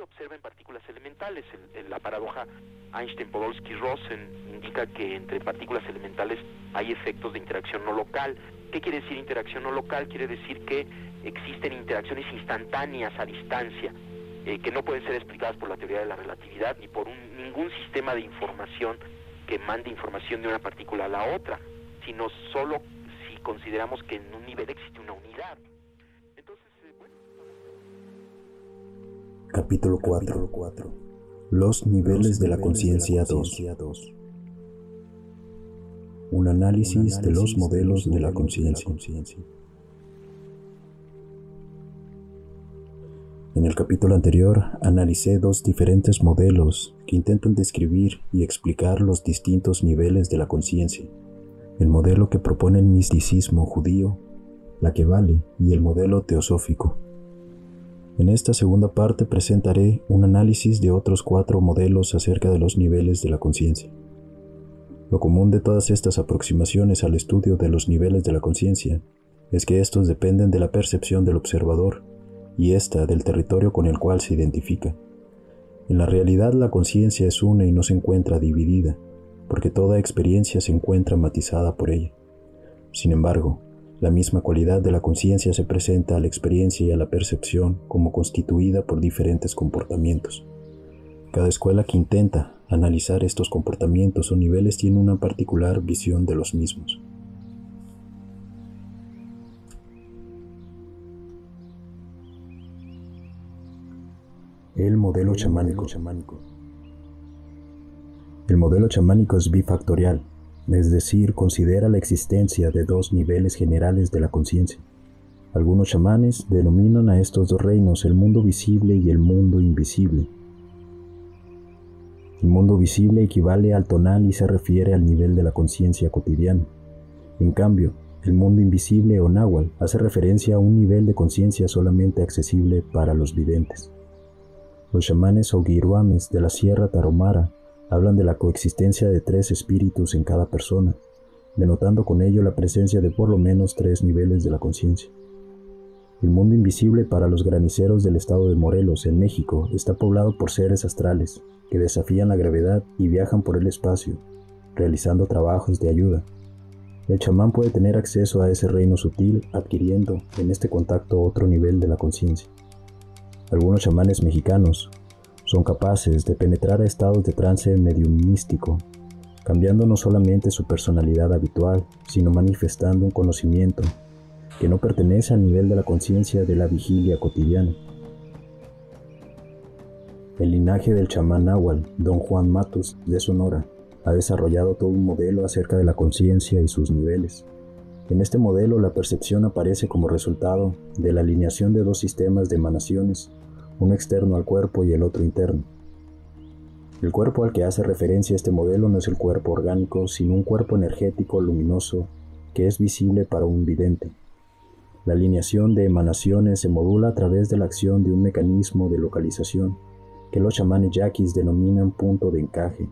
se observa en partículas elementales. En, la paradoja Einstein-Podolsky-Rosen indica que entre partículas elementales hay efectos de interacción no local. ¿Qué quiere decir interacción no local? Quiere decir que existen interacciones instantáneas a distancia eh, que no pueden ser explicadas por la teoría de la relatividad ni por ningún sistema de información que mande información de una partícula a la otra, sino solo si consideramos que en un nivel existe una unidad. Capítulo 4. Los niveles de la conciencia 2. Un análisis de los modelos de la conciencia. En el capítulo anterior analicé dos diferentes modelos que intentan describir y explicar los distintos niveles de la conciencia. El modelo que propone el misticismo judío, la que vale, y el modelo teosófico. En esta segunda parte presentaré un análisis de otros cuatro modelos acerca de los niveles de la conciencia. Lo común de todas estas aproximaciones al estudio de los niveles de la conciencia es que estos dependen de la percepción del observador y ésta del territorio con el cual se identifica. En la realidad la conciencia es una y no se encuentra dividida, porque toda experiencia se encuentra matizada por ella. Sin embargo, la misma cualidad de la conciencia se presenta a la experiencia y a la percepción como constituida por diferentes comportamientos. Cada escuela que intenta analizar estos comportamientos o niveles tiene una particular visión de los mismos. El modelo chamánico. El modelo chamánico es bifactorial, es decir, considera la existencia de dos niveles generales de la conciencia. Algunos chamanes denominan a estos dos reinos el mundo visible y el mundo invisible. El mundo visible equivale al tonal y se refiere al nivel de la conciencia cotidiana. En cambio, el mundo invisible o náhuatl hace referencia a un nivel de conciencia solamente accesible para los videntes. Los chamanes o guiruames de la Sierra Taromara hablan de la coexistencia de tres espíritus en cada persona, denotando con ello la presencia de por lo menos tres niveles de la conciencia. El mundo invisible para los graniceros del estado de Morelos, en México, está poblado por seres astrales que desafían la gravedad y viajan por el espacio, realizando trabajos de ayuda. El chamán puede tener acceso a ese reino sutil adquiriendo en este contacto otro nivel de la conciencia. Algunos chamanes mexicanos son capaces de penetrar a estados de trance mediumístico, cambiando no solamente su personalidad habitual, sino manifestando un conocimiento que no pertenece al nivel de la conciencia de la vigilia cotidiana. El linaje del chamán Nahual, don Juan Matus de Sonora, ha desarrollado todo un modelo acerca de la conciencia y sus niveles. En este modelo la percepción aparece como resultado de la alineación de dos sistemas de emanaciones uno externo al cuerpo y el otro interno. El cuerpo al que hace referencia este modelo no es el cuerpo orgánico, sino un cuerpo energético luminoso que es visible para un vidente. La alineación de emanaciones se modula a través de la acción de un mecanismo de localización que los chamanes yaquis denominan punto de encaje.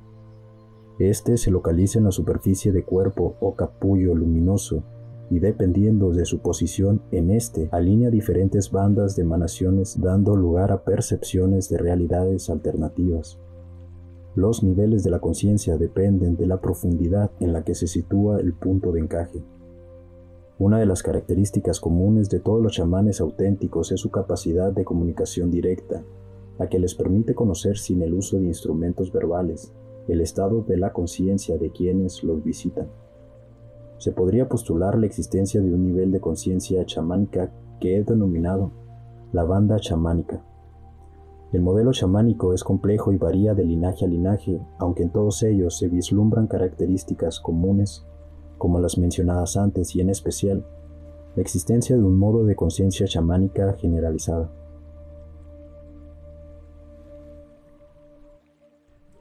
Este se localiza en la superficie de cuerpo o capullo luminoso y dependiendo de su posición en este, alinea diferentes bandas de emanaciones dando lugar a percepciones de realidades alternativas. Los niveles de la conciencia dependen de la profundidad en la que se sitúa el punto de encaje. Una de las características comunes de todos los chamanes auténticos es su capacidad de comunicación directa, la que les permite conocer sin el uso de instrumentos verbales el estado de la conciencia de quienes los visitan se podría postular la existencia de un nivel de conciencia chamánica que he denominado la banda chamánica. El modelo chamánico es complejo y varía de linaje a linaje, aunque en todos ellos se vislumbran características comunes, como las mencionadas antes y en especial la existencia de un modo de conciencia chamánica generalizada.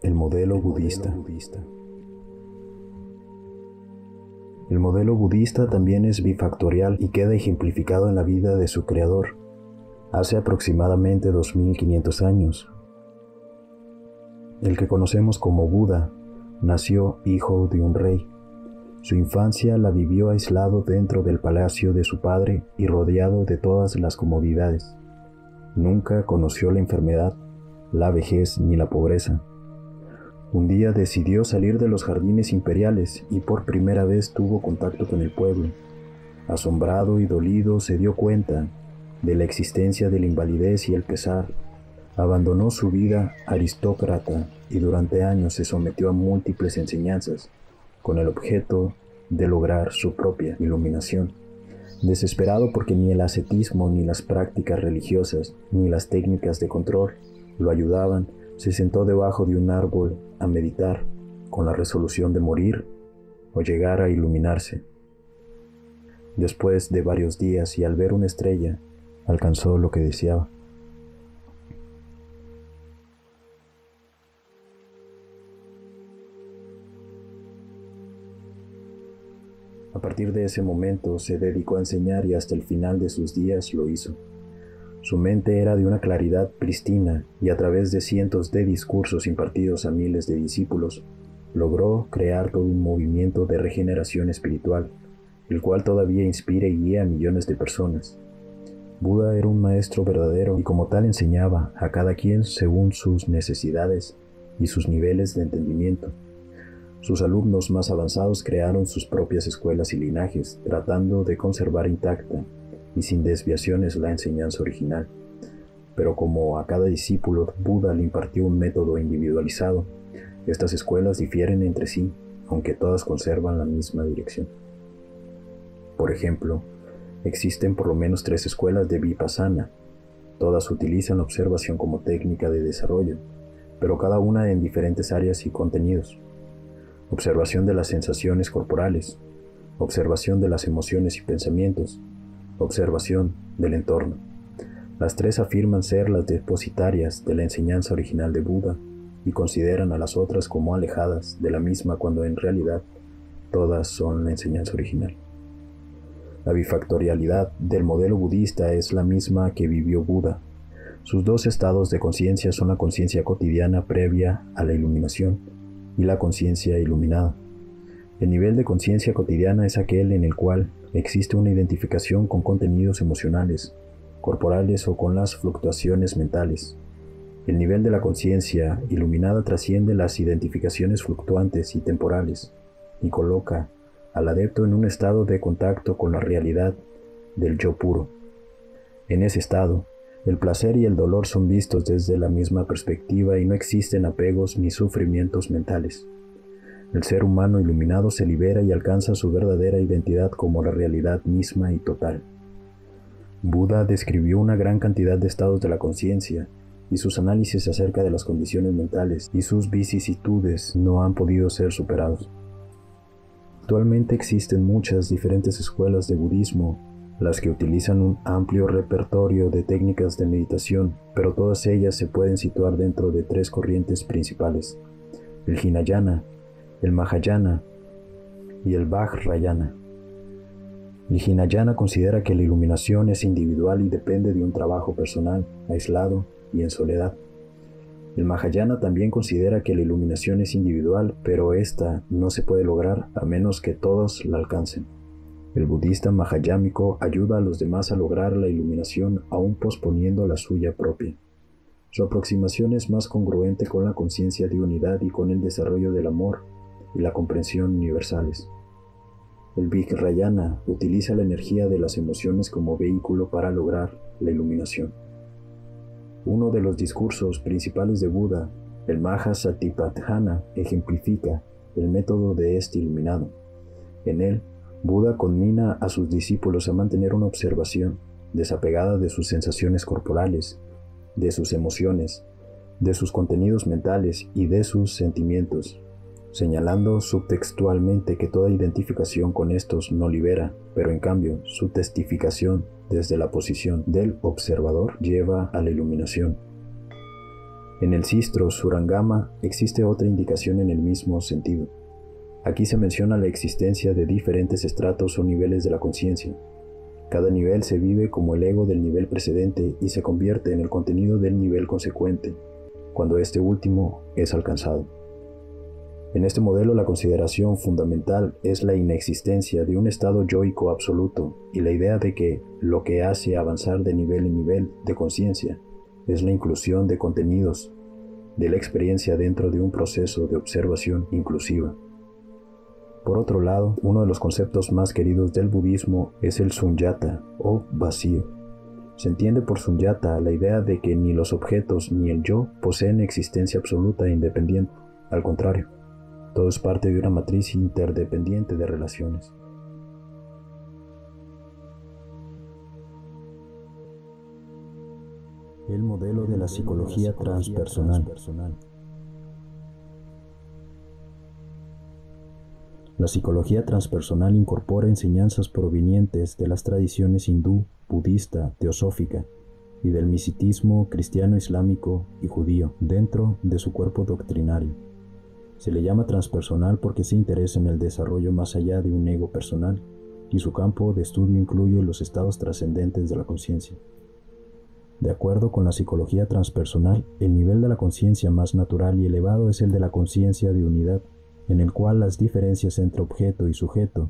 El modelo budista. El modelo budista también es bifactorial y queda ejemplificado en la vida de su creador, hace aproximadamente 2500 años. El que conocemos como Buda nació hijo de un rey. Su infancia la vivió aislado dentro del palacio de su padre y rodeado de todas las comodidades. Nunca conoció la enfermedad, la vejez ni la pobreza. Un día decidió salir de los jardines imperiales y por primera vez tuvo contacto con el pueblo. Asombrado y dolido se dio cuenta de la existencia de la invalidez y el pesar. Abandonó su vida aristócrata y durante años se sometió a múltiples enseñanzas con el objeto de lograr su propia iluminación. Desesperado porque ni el ascetismo, ni las prácticas religiosas, ni las técnicas de control lo ayudaban, se sentó debajo de un árbol a meditar con la resolución de morir o llegar a iluminarse. Después de varios días y al ver una estrella, alcanzó lo que deseaba. A partir de ese momento se dedicó a enseñar y hasta el final de sus días lo hizo. Su mente era de una claridad pristina y a través de cientos de discursos impartidos a miles de discípulos, logró crear todo un movimiento de regeneración espiritual, el cual todavía inspira y guía a millones de personas. Buda era un maestro verdadero y como tal enseñaba a cada quien según sus necesidades y sus niveles de entendimiento. Sus alumnos más avanzados crearon sus propias escuelas y linajes, tratando de conservar intacta y sin desviaciones la enseñanza original. Pero como a cada discípulo Buda le impartió un método individualizado, estas escuelas difieren entre sí, aunque todas conservan la misma dirección. Por ejemplo, existen por lo menos tres escuelas de Vipassana. Todas utilizan la observación como técnica de desarrollo, pero cada una en diferentes áreas y contenidos observación de las sensaciones corporales, observación de las emociones y pensamientos, observación del entorno. Las tres afirman ser las depositarias de la enseñanza original de Buda y consideran a las otras como alejadas de la misma cuando en realidad todas son la enseñanza original. La bifactorialidad del modelo budista es la misma que vivió Buda. Sus dos estados de conciencia son la conciencia cotidiana previa a la iluminación y la conciencia iluminada. El nivel de conciencia cotidiana es aquel en el cual existe una identificación con contenidos emocionales, corporales o con las fluctuaciones mentales. El nivel de la conciencia iluminada trasciende las identificaciones fluctuantes y temporales y coloca al adepto en un estado de contacto con la realidad del yo puro. En ese estado, el placer y el dolor son vistos desde la misma perspectiva y no existen apegos ni sufrimientos mentales. El ser humano iluminado se libera y alcanza su verdadera identidad como la realidad misma y total. Buda describió una gran cantidad de estados de la conciencia y sus análisis acerca de las condiciones mentales y sus vicisitudes no han podido ser superados. Actualmente existen muchas diferentes escuelas de budismo las que utilizan un amplio repertorio de técnicas de meditación, pero todas ellas se pueden situar dentro de tres corrientes principales, el Hinayana, el Mahayana y el Vajrayana. El Hinayana considera que la iluminación es individual y depende de un trabajo personal, aislado y en soledad. El Mahayana también considera que la iluminación es individual, pero esta no se puede lograr a menos que todos la alcancen. El budista mahayámico ayuda a los demás a lograr la iluminación aún posponiendo la suya propia. Su aproximación es más congruente con la conciencia de unidad y con el desarrollo del amor y la comprensión universales. El Vajrayana utiliza la energía de las emociones como vehículo para lograr la iluminación. Uno de los discursos principales de Buda, el Mahasatipatthana, ejemplifica el método de este iluminado. En él, Buda conmina a sus discípulos a mantener una observación desapegada de sus sensaciones corporales, de sus emociones, de sus contenidos mentales y de sus sentimientos, señalando subtextualmente que toda identificación con estos no libera, pero en cambio su testificación desde la posición del observador lleva a la iluminación. En el Sistro Surangama existe otra indicación en el mismo sentido. Aquí se menciona la existencia de diferentes estratos o niveles de la conciencia. Cada nivel se vive como el ego del nivel precedente y se convierte en el contenido del nivel consecuente, cuando este último es alcanzado. En este modelo la consideración fundamental es la inexistencia de un estado yoico absoluto y la idea de que lo que hace avanzar de nivel en nivel de conciencia es la inclusión de contenidos de la experiencia dentro de un proceso de observación inclusiva. Por otro lado, uno de los conceptos más queridos del budismo es el sunyata o vacío. Se entiende por sunyata la idea de que ni los objetos ni el yo poseen existencia absoluta e independiente. Al contrario, todo es parte de una matriz interdependiente de relaciones. El modelo de la psicología transpersonal. La psicología transpersonal incorpora enseñanzas provenientes de las tradiciones hindú, budista, teosófica y del misticismo cristiano, islámico y judío dentro de su cuerpo doctrinario. Se le llama transpersonal porque se interesa en el desarrollo más allá de un ego personal y su campo de estudio incluye los estados trascendentes de la conciencia. De acuerdo con la psicología transpersonal, el nivel de la conciencia más natural y elevado es el de la conciencia de unidad, en el cual las diferencias entre objeto y sujeto,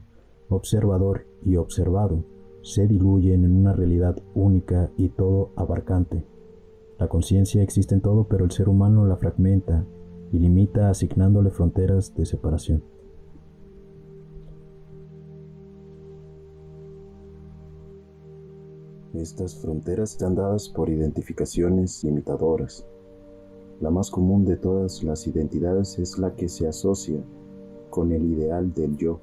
observador y observado, se diluyen en una realidad única y todo abarcante. La conciencia existe en todo, pero el ser humano la fragmenta y limita asignándole fronteras de separación. Estas fronteras están dadas por identificaciones limitadoras. La más común de todas las identidades es la que se asocia con el ideal del yo.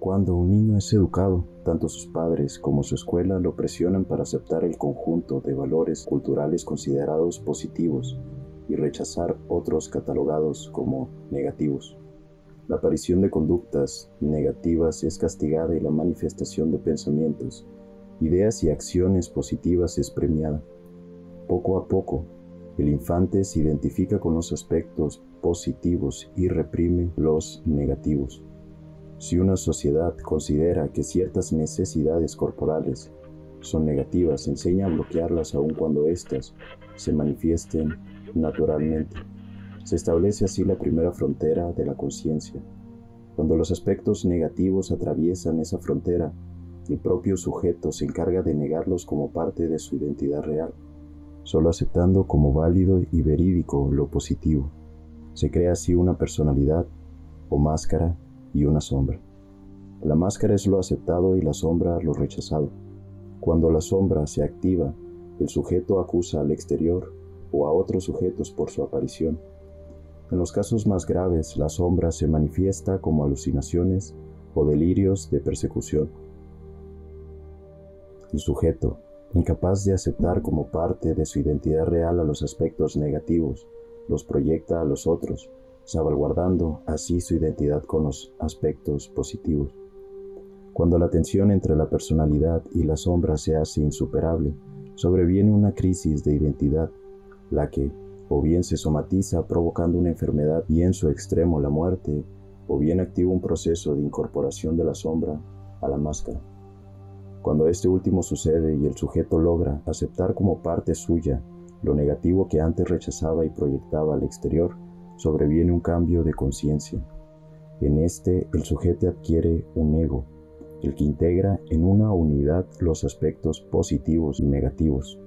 Cuando un niño es educado, tanto sus padres como su escuela lo presionan para aceptar el conjunto de valores culturales considerados positivos y rechazar otros catalogados como negativos. La aparición de conductas negativas es castigada y la manifestación de pensamientos ideas y acciones positivas es premiada. Poco a poco, el infante se identifica con los aspectos positivos y reprime los negativos. Si una sociedad considera que ciertas necesidades corporales son negativas, enseña a bloquearlas aun cuando éstas se manifiesten naturalmente. Se establece así la primera frontera de la conciencia. Cuando los aspectos negativos atraviesan esa frontera, el propio sujeto se encarga de negarlos como parte de su identidad real, solo aceptando como válido y verídico lo positivo. Se crea así una personalidad o máscara y una sombra. La máscara es lo aceptado y la sombra lo rechazado. Cuando la sombra se activa, el sujeto acusa al exterior o a otros sujetos por su aparición. En los casos más graves, la sombra se manifiesta como alucinaciones o delirios de persecución. El sujeto, incapaz de aceptar como parte de su identidad real a los aspectos negativos, los proyecta a los otros, salvaguardando así su identidad con los aspectos positivos. Cuando la tensión entre la personalidad y la sombra se hace insuperable, sobreviene una crisis de identidad, la que o bien se somatiza provocando una enfermedad y en su extremo la muerte, o bien activa un proceso de incorporación de la sombra a la máscara. Cuando este último sucede y el sujeto logra aceptar como parte suya lo negativo que antes rechazaba y proyectaba al exterior, sobreviene un cambio de conciencia. En este el sujeto adquiere un ego, el que integra en una unidad los aspectos positivos y negativos.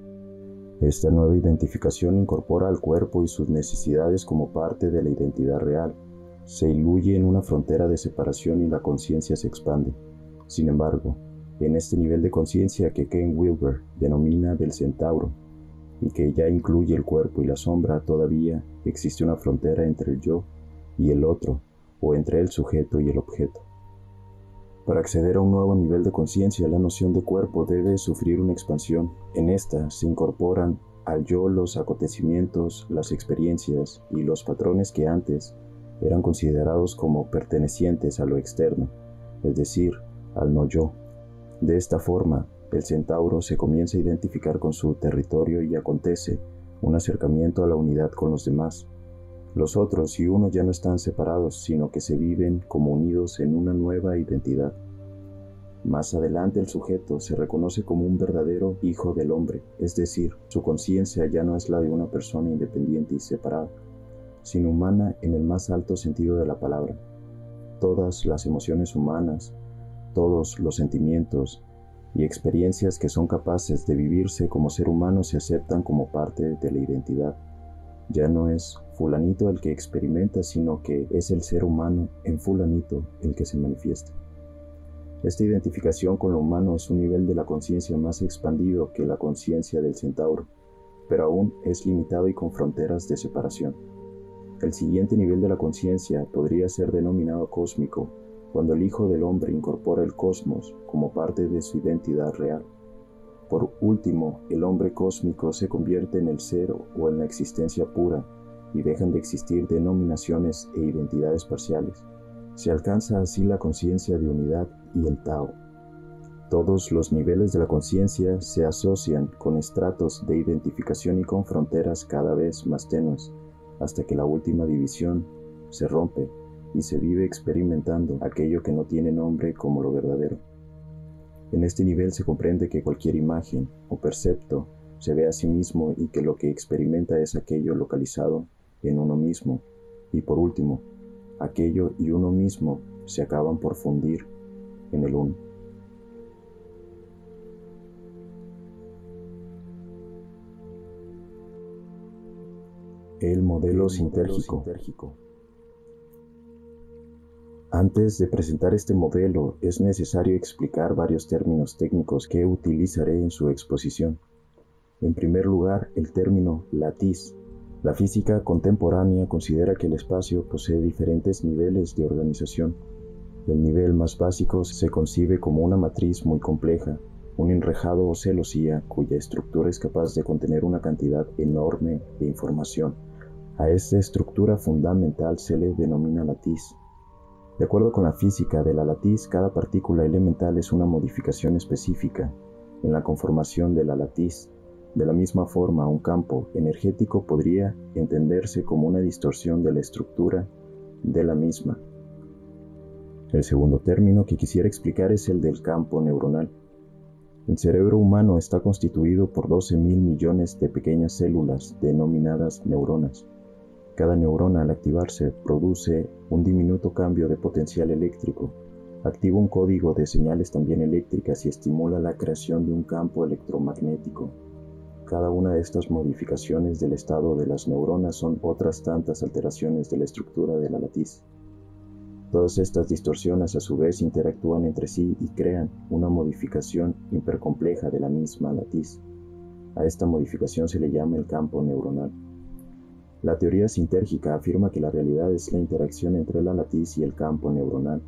Esta nueva identificación incorpora al cuerpo y sus necesidades como parte de la identidad real. Se iluye en una frontera de separación y la conciencia se expande. Sin embargo, en este nivel de conciencia que Ken Wilber denomina del centauro, y que ya incluye el cuerpo y la sombra, todavía existe una frontera entre el yo y el otro, o entre el sujeto y el objeto. Para acceder a un nuevo nivel de conciencia, la noción de cuerpo debe sufrir una expansión. En esta se incorporan al yo los acontecimientos, las experiencias y los patrones que antes eran considerados como pertenecientes a lo externo, es decir, al no yo. De esta forma, el centauro se comienza a identificar con su territorio y acontece un acercamiento a la unidad con los demás. Los otros y uno ya no están separados, sino que se viven como unidos en una nueva identidad. Más adelante el sujeto se reconoce como un verdadero hijo del hombre, es decir, su conciencia ya no es la de una persona independiente y separada, sino humana en el más alto sentido de la palabra. Todas las emociones humanas, todos los sentimientos y experiencias que son capaces de vivirse como ser humano se aceptan como parte de la identidad. Ya no es fulanito el que experimenta, sino que es el ser humano en fulanito el que se manifiesta. Esta identificación con lo humano es un nivel de la conciencia más expandido que la conciencia del centauro, pero aún es limitado y con fronteras de separación. El siguiente nivel de la conciencia podría ser denominado cósmico, cuando el Hijo del Hombre incorpora el cosmos como parte de su identidad real. Por último, el hombre cósmico se convierte en el ser o en la existencia pura y dejan de existir denominaciones e identidades parciales. Se alcanza así la conciencia de unidad y el Tao. Todos los niveles de la conciencia se asocian con estratos de identificación y con fronteras cada vez más tenues, hasta que la última división se rompe y se vive experimentando aquello que no tiene nombre como lo verdadero. En este nivel se comprende que cualquier imagen o percepto se ve a sí mismo y que lo que experimenta es aquello localizado en uno mismo. Y por último, aquello y uno mismo se acaban por fundir en el uno. El modelo sintérgico. Antes de presentar este modelo es necesario explicar varios términos técnicos que utilizaré en su exposición. En primer lugar, el término latiz. La física contemporánea considera que el espacio posee diferentes niveles de organización. El nivel más básico se concibe como una matriz muy compleja, un enrejado o celosía cuya estructura es capaz de contener una cantidad enorme de información. A esta estructura fundamental se le denomina latiz. De acuerdo con la física de la latiz, cada partícula elemental es una modificación específica en la conformación de la latiz. De la misma forma, un campo energético podría entenderse como una distorsión de la estructura de la misma. El segundo término que quisiera explicar es el del campo neuronal. El cerebro humano está constituido por 12 mil millones de pequeñas células denominadas neuronas. Cada neurona al activarse produce un diminuto cambio de potencial eléctrico, activa un código de señales también eléctricas y estimula la creación de un campo electromagnético. Cada una de estas modificaciones del estado de las neuronas son otras tantas alteraciones de la estructura de la latiz. Todas estas distorsiones a su vez interactúan entre sí y crean una modificación hipercompleja de la misma latiz. A esta modificación se le llama el campo neuronal. La teoría sintérgica afirma que la realidad es la interacción entre la latiz y el campo neuronal,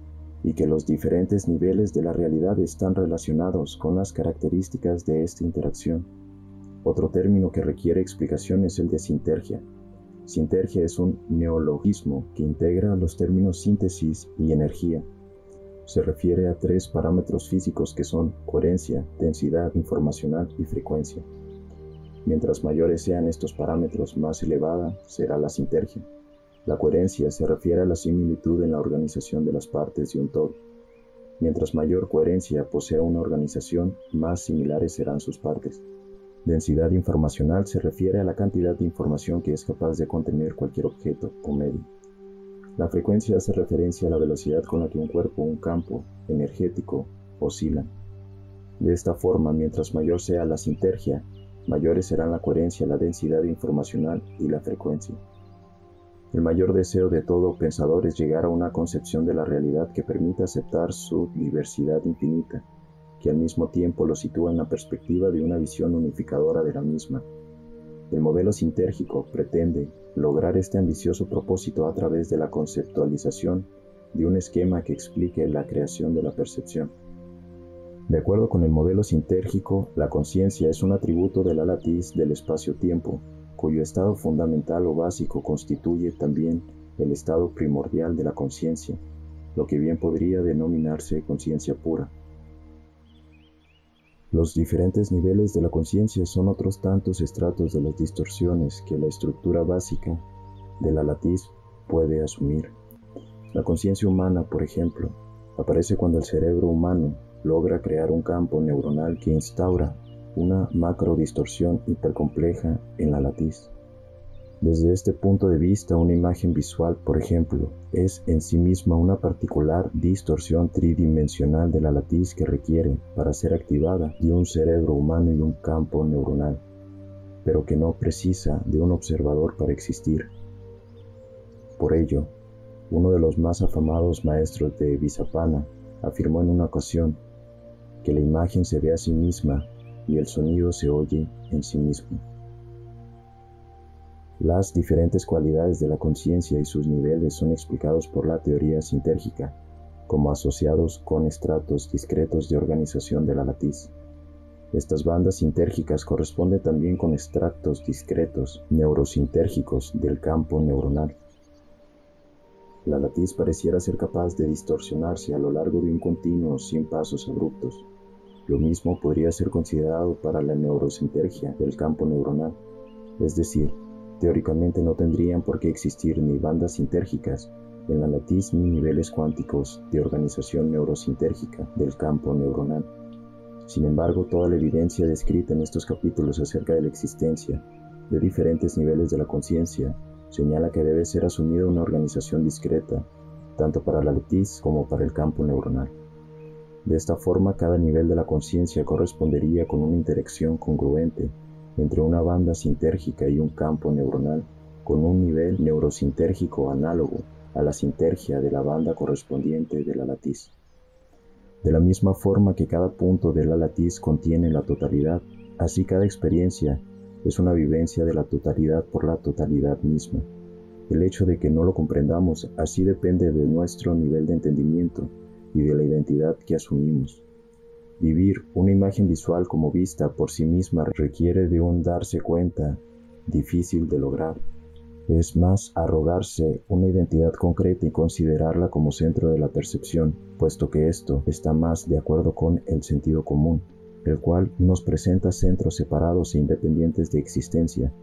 y que los diferentes niveles de la realidad están relacionados con las características de esta interacción. Otro término que requiere explicación es el de sintergia. Sintergia es un neologismo que integra los términos síntesis y energía. Se refiere a tres parámetros físicos que son coherencia, densidad informacional y frecuencia. Mientras mayores sean estos parámetros, más elevada será la sintergia. La coherencia se refiere a la similitud en la organización de las partes de un todo. Mientras mayor coherencia posea una organización, más similares serán sus partes. Densidad informacional se refiere a la cantidad de información que es capaz de contener cualquier objeto o medio. La frecuencia hace referencia a la velocidad con la que un cuerpo o un campo energético oscila. De esta forma, mientras mayor sea la sintergia, mayores serán la coherencia, la densidad informacional y la frecuencia. El mayor deseo de todo pensador es llegar a una concepción de la realidad que permita aceptar su diversidad infinita, que al mismo tiempo lo sitúa en la perspectiva de una visión unificadora de la misma. El modelo sintérgico pretende lograr este ambicioso propósito a través de la conceptualización de un esquema que explique la creación de la percepción. De acuerdo con el modelo sintérgico, la conciencia es un atributo de la latiz del espacio-tiempo, cuyo estado fundamental o básico constituye también el estado primordial de la conciencia, lo que bien podría denominarse conciencia pura. Los diferentes niveles de la conciencia son otros tantos estratos de las distorsiones que la estructura básica de la latiz puede asumir. La conciencia humana, por ejemplo, aparece cuando el cerebro humano logra crear un campo neuronal que instaura una macrodistorsión hipercompleja en la latiz. Desde este punto de vista, una imagen visual, por ejemplo, es en sí misma una particular distorsión tridimensional de la latiz que requiere, para ser activada, de un cerebro humano y un campo neuronal. pero que no precisa de un observador para existir. Por ello, uno de los más afamados maestros de Visapana afirmó en una ocasión que la imagen se ve a sí misma y el sonido se oye en sí mismo. Las diferentes cualidades de la conciencia y sus niveles son explicados por la teoría sintérgica como asociados con estratos discretos de organización de la latiz. Estas bandas sintérgicas corresponden también con extractos discretos neurosintérgicos del campo neuronal. La latiz pareciera ser capaz de distorsionarse a lo largo de un continuo sin pasos abruptos. Lo mismo podría ser considerado para la neurosintergia del campo neuronal, es decir, teóricamente no tendrían por qué existir ni bandas sintérgicas en la latiz ni niveles cuánticos de organización neurosintérgica del campo neuronal. Sin embargo, toda la evidencia descrita en estos capítulos acerca de la existencia de diferentes niveles de la conciencia señala que debe ser asumida una organización discreta, tanto para la latiz como para el campo neuronal. De esta forma, cada nivel de la conciencia correspondería con una interacción congruente entre una banda sintérgica y un campo neuronal con un nivel neurosintérgico análogo a la sintergia de la banda correspondiente de la latiz. De la misma forma que cada punto de la latiz contiene la totalidad, así cada experiencia es una vivencia de la totalidad por la totalidad misma. El hecho de que no lo comprendamos así depende de nuestro nivel de entendimiento y de la identidad que asumimos. Vivir una imagen visual como vista por sí misma requiere de un darse cuenta difícil de lograr. Es más arrogarse una identidad concreta y considerarla como centro de la percepción, puesto que esto está más de acuerdo con el sentido común, el cual nos presenta centros separados e independientes de existencia,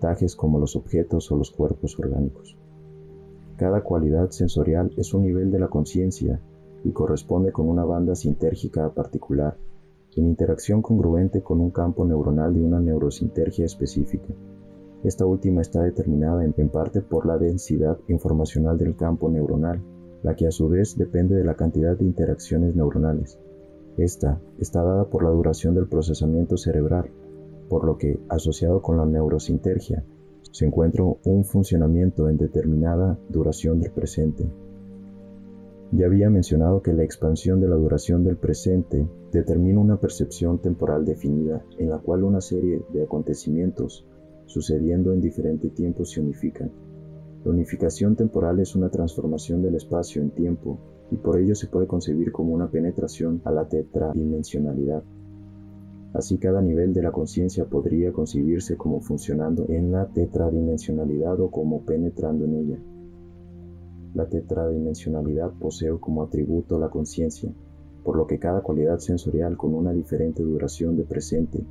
tajes como los objetos o los cuerpos orgánicos. Cada cualidad sensorial es un nivel de la conciencia y corresponde con una banda sintérgica particular, en interacción congruente con un campo neuronal de una neurosintergia específica. Esta última está determinada en, parte por la densidad informacional del campo neuronal, la que a su vez depende de la cantidad de interacciones neuronales. Esta está dada por la duración del procesamiento cerebral, por lo que, asociado con la neurosintergia, se encuentra un funcionamiento en determinada duración del presente. Ya había mencionado que la expansión de la duración del presente determina una percepción temporal definida en la cual una serie de acontecimientos sucediendo en diferente tiempo se unifican. La unificación temporal es una transformación del espacio en tiempo y por ello se puede concebir como una penetración a la tetradimensionalidad. Así cada nivel de la conciencia podría concebirse como funcionando en la tetradimensionalidad o como penetrando en ella. La tetradimensionalidad posee como atributo la conciencia, por lo que cada cualidad sensorial con una diferente duración de presente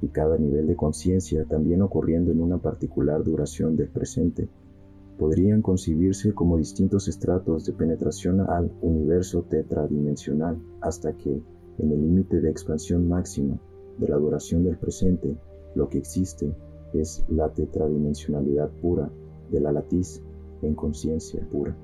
y cada nivel de conciencia también ocurriendo en una particular duración del presente podrían concebirse como distintos estratos de penetración al universo tetradimensional hasta que, en el límite de expansión máxima de la duración del presente, lo que existe es la tetradimensionalidad pura de la latiz en conciencia pura.